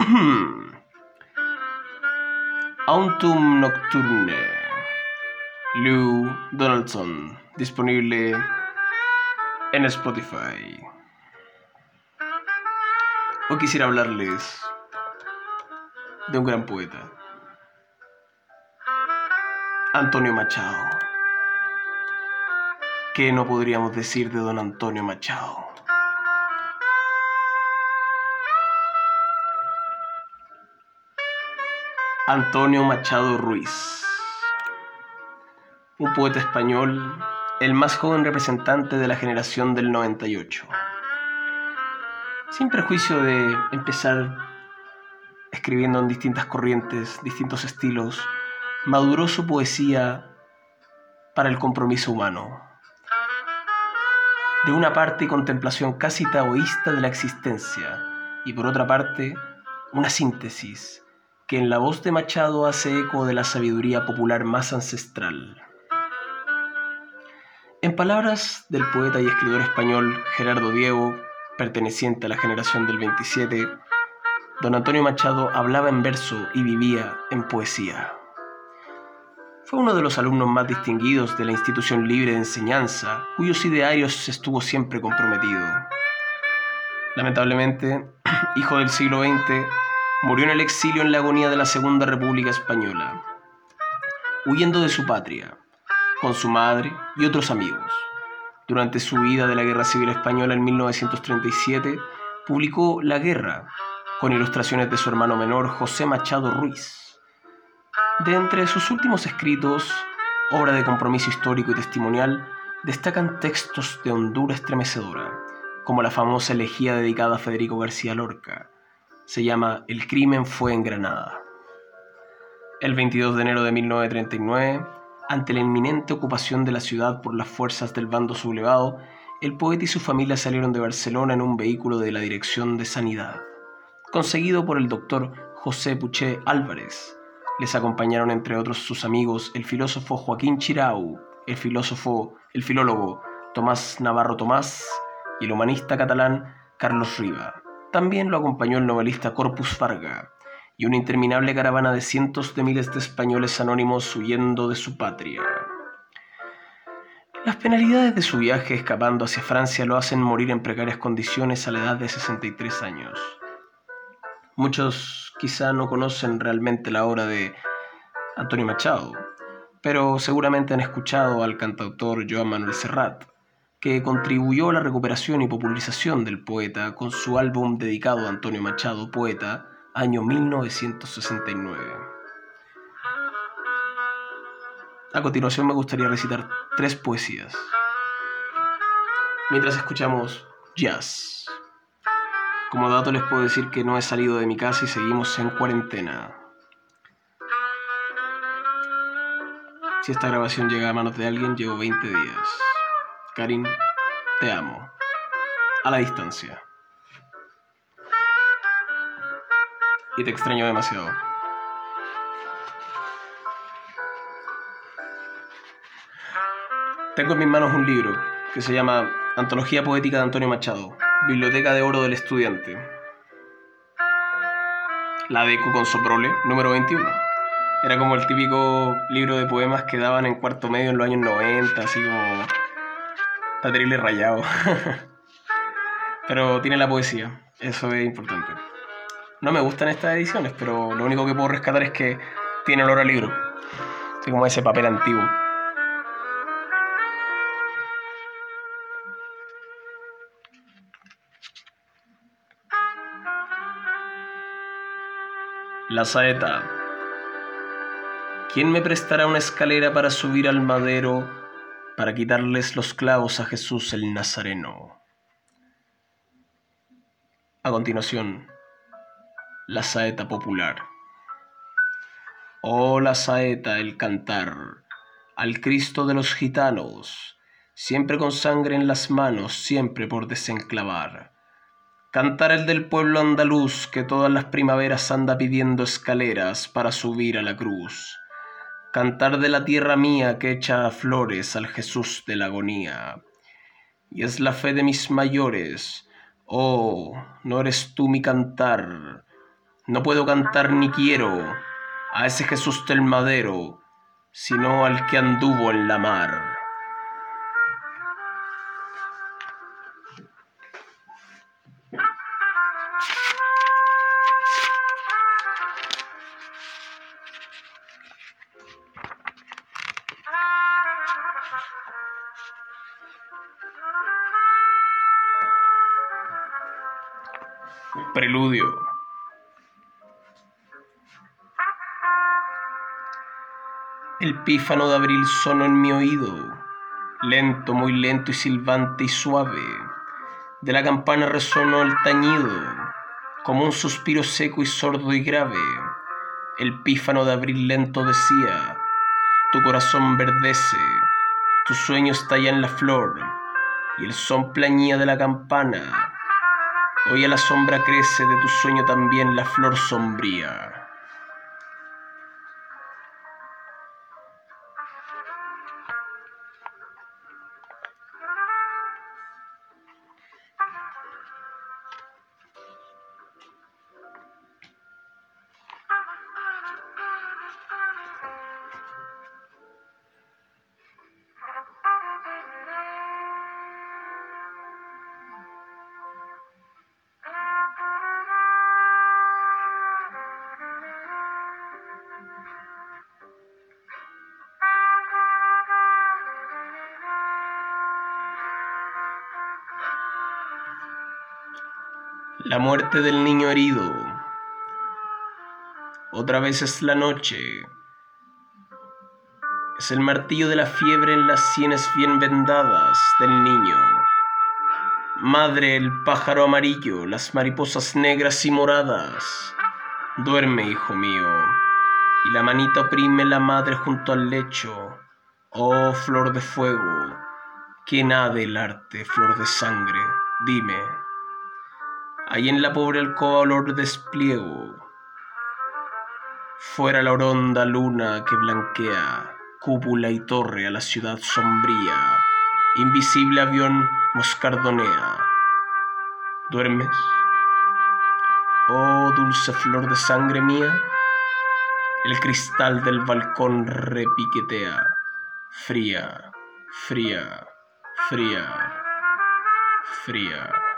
Hmm. Autumn Nocturne. Lou Donaldson. Disponible en Spotify. Hoy quisiera hablarles de un gran poeta. Antonio Machado. ¿Qué no podríamos decir de don Antonio Machado? Antonio Machado Ruiz, un poeta español, el más joven representante de la generación del 98. Sin perjuicio de empezar escribiendo en distintas corrientes, distintos estilos, maduró su poesía para el compromiso humano. De una parte, contemplación casi taoísta de la existencia, y por otra parte, una síntesis que en la voz de Machado hace eco de la sabiduría popular más ancestral. En palabras del poeta y escritor español Gerardo Diego, perteneciente a la generación del 27, don Antonio Machado hablaba en verso y vivía en poesía. Fue uno de los alumnos más distinguidos de la institución libre de enseñanza, cuyos idearios estuvo siempre comprometido. Lamentablemente, hijo del siglo XX, murió en el exilio en la agonía de la Segunda República Española, huyendo de su patria, con su madre y otros amigos. Durante su vida de la Guerra Civil Española en 1937, publicó La Guerra, con ilustraciones de su hermano menor José Machado Ruiz. De entre sus últimos escritos, obra de compromiso histórico y testimonial, destacan textos de hondura estremecedora, como la famosa elegía dedicada a Federico García Lorca, se llama El crimen fue en Granada. El 22 de enero de 1939, ante la inminente ocupación de la ciudad por las fuerzas del bando sublevado, el poeta y su familia salieron de Barcelona en un vehículo de la Dirección de Sanidad, conseguido por el doctor José Puché Álvarez. Les acompañaron entre otros sus amigos el filósofo Joaquín Chirau, el filósofo, el filólogo Tomás Navarro Tomás y el humanista catalán Carlos Riva. También lo acompañó el novelista Corpus Farga y una interminable caravana de cientos de miles de españoles anónimos huyendo de su patria. Las penalidades de su viaje escapando hacia Francia lo hacen morir en precarias condiciones a la edad de 63 años. Muchos quizá no conocen realmente la obra de Antonio Machado, pero seguramente han escuchado al cantautor Joan Manuel Serrat, que contribuyó a la recuperación y popularización del poeta con su álbum dedicado a Antonio Machado, poeta, año 1969. A continuación me gustaría recitar tres poesías. Mientras escuchamos jazz. Como dato les puedo decir que no he salido de mi casa y seguimos en cuarentena. Si esta grabación llega a manos de alguien, llevo 20 días. Karin, te amo. A la distancia. Y te extraño demasiado. Tengo en mis manos un libro que se llama Antología Poética de Antonio Machado, Biblioteca de Oro del Estudiante. La de con Soprole, número 21. Era como el típico libro de poemas que daban en cuarto medio en los años 90, así como Está terrible rayado. pero tiene la poesía. Eso es importante. No me gustan estas ediciones, pero lo único que puedo rescatar es que tiene olor a libro. Así como ese papel antiguo. La saeta. ¿Quién me prestará una escalera para subir al madero para quitarles los clavos a Jesús el Nazareno. A continuación, la saeta popular. Oh la saeta, el cantar, al Cristo de los gitanos, siempre con sangre en las manos, siempre por desenclavar. Cantar el del pueblo andaluz que todas las primaveras anda pidiendo escaleras para subir a la cruz. Cantar de la tierra mía que echa flores al Jesús de la agonía. Y es la fe de mis mayores, oh, no eres tú mi cantar. No puedo cantar ni quiero a ese Jesús del madero, sino al que anduvo en la mar. Preludio. El pífano de abril sonó en mi oído, lento, muy lento y silbante y suave. De la campana resonó el tañido, como un suspiro seco y sordo y grave. El pífano de abril lento decía, tu corazón verdece, tu sueño está ya en la flor, y el son plañía de la campana Hoy a la sombra crece de tu sueño también la flor sombría. La muerte del niño herido. Otra vez es la noche. Es el martillo de la fiebre en las sienes bien vendadas del niño. Madre, el pájaro amarillo, las mariposas negras y moradas. Duerme, hijo mío. Y la manita oprime la madre junto al lecho. Oh, flor de fuego, que nade el arte, flor de sangre, dime. Ahí en la pobre alcoba olor despliego. Fuera la horonda luna que blanquea cúpula y torre a la ciudad sombría. Invisible avión moscardonea. ¿Duermes? Oh dulce flor de sangre mía. El cristal del balcón repiquetea. Fría, fría, fría, fría.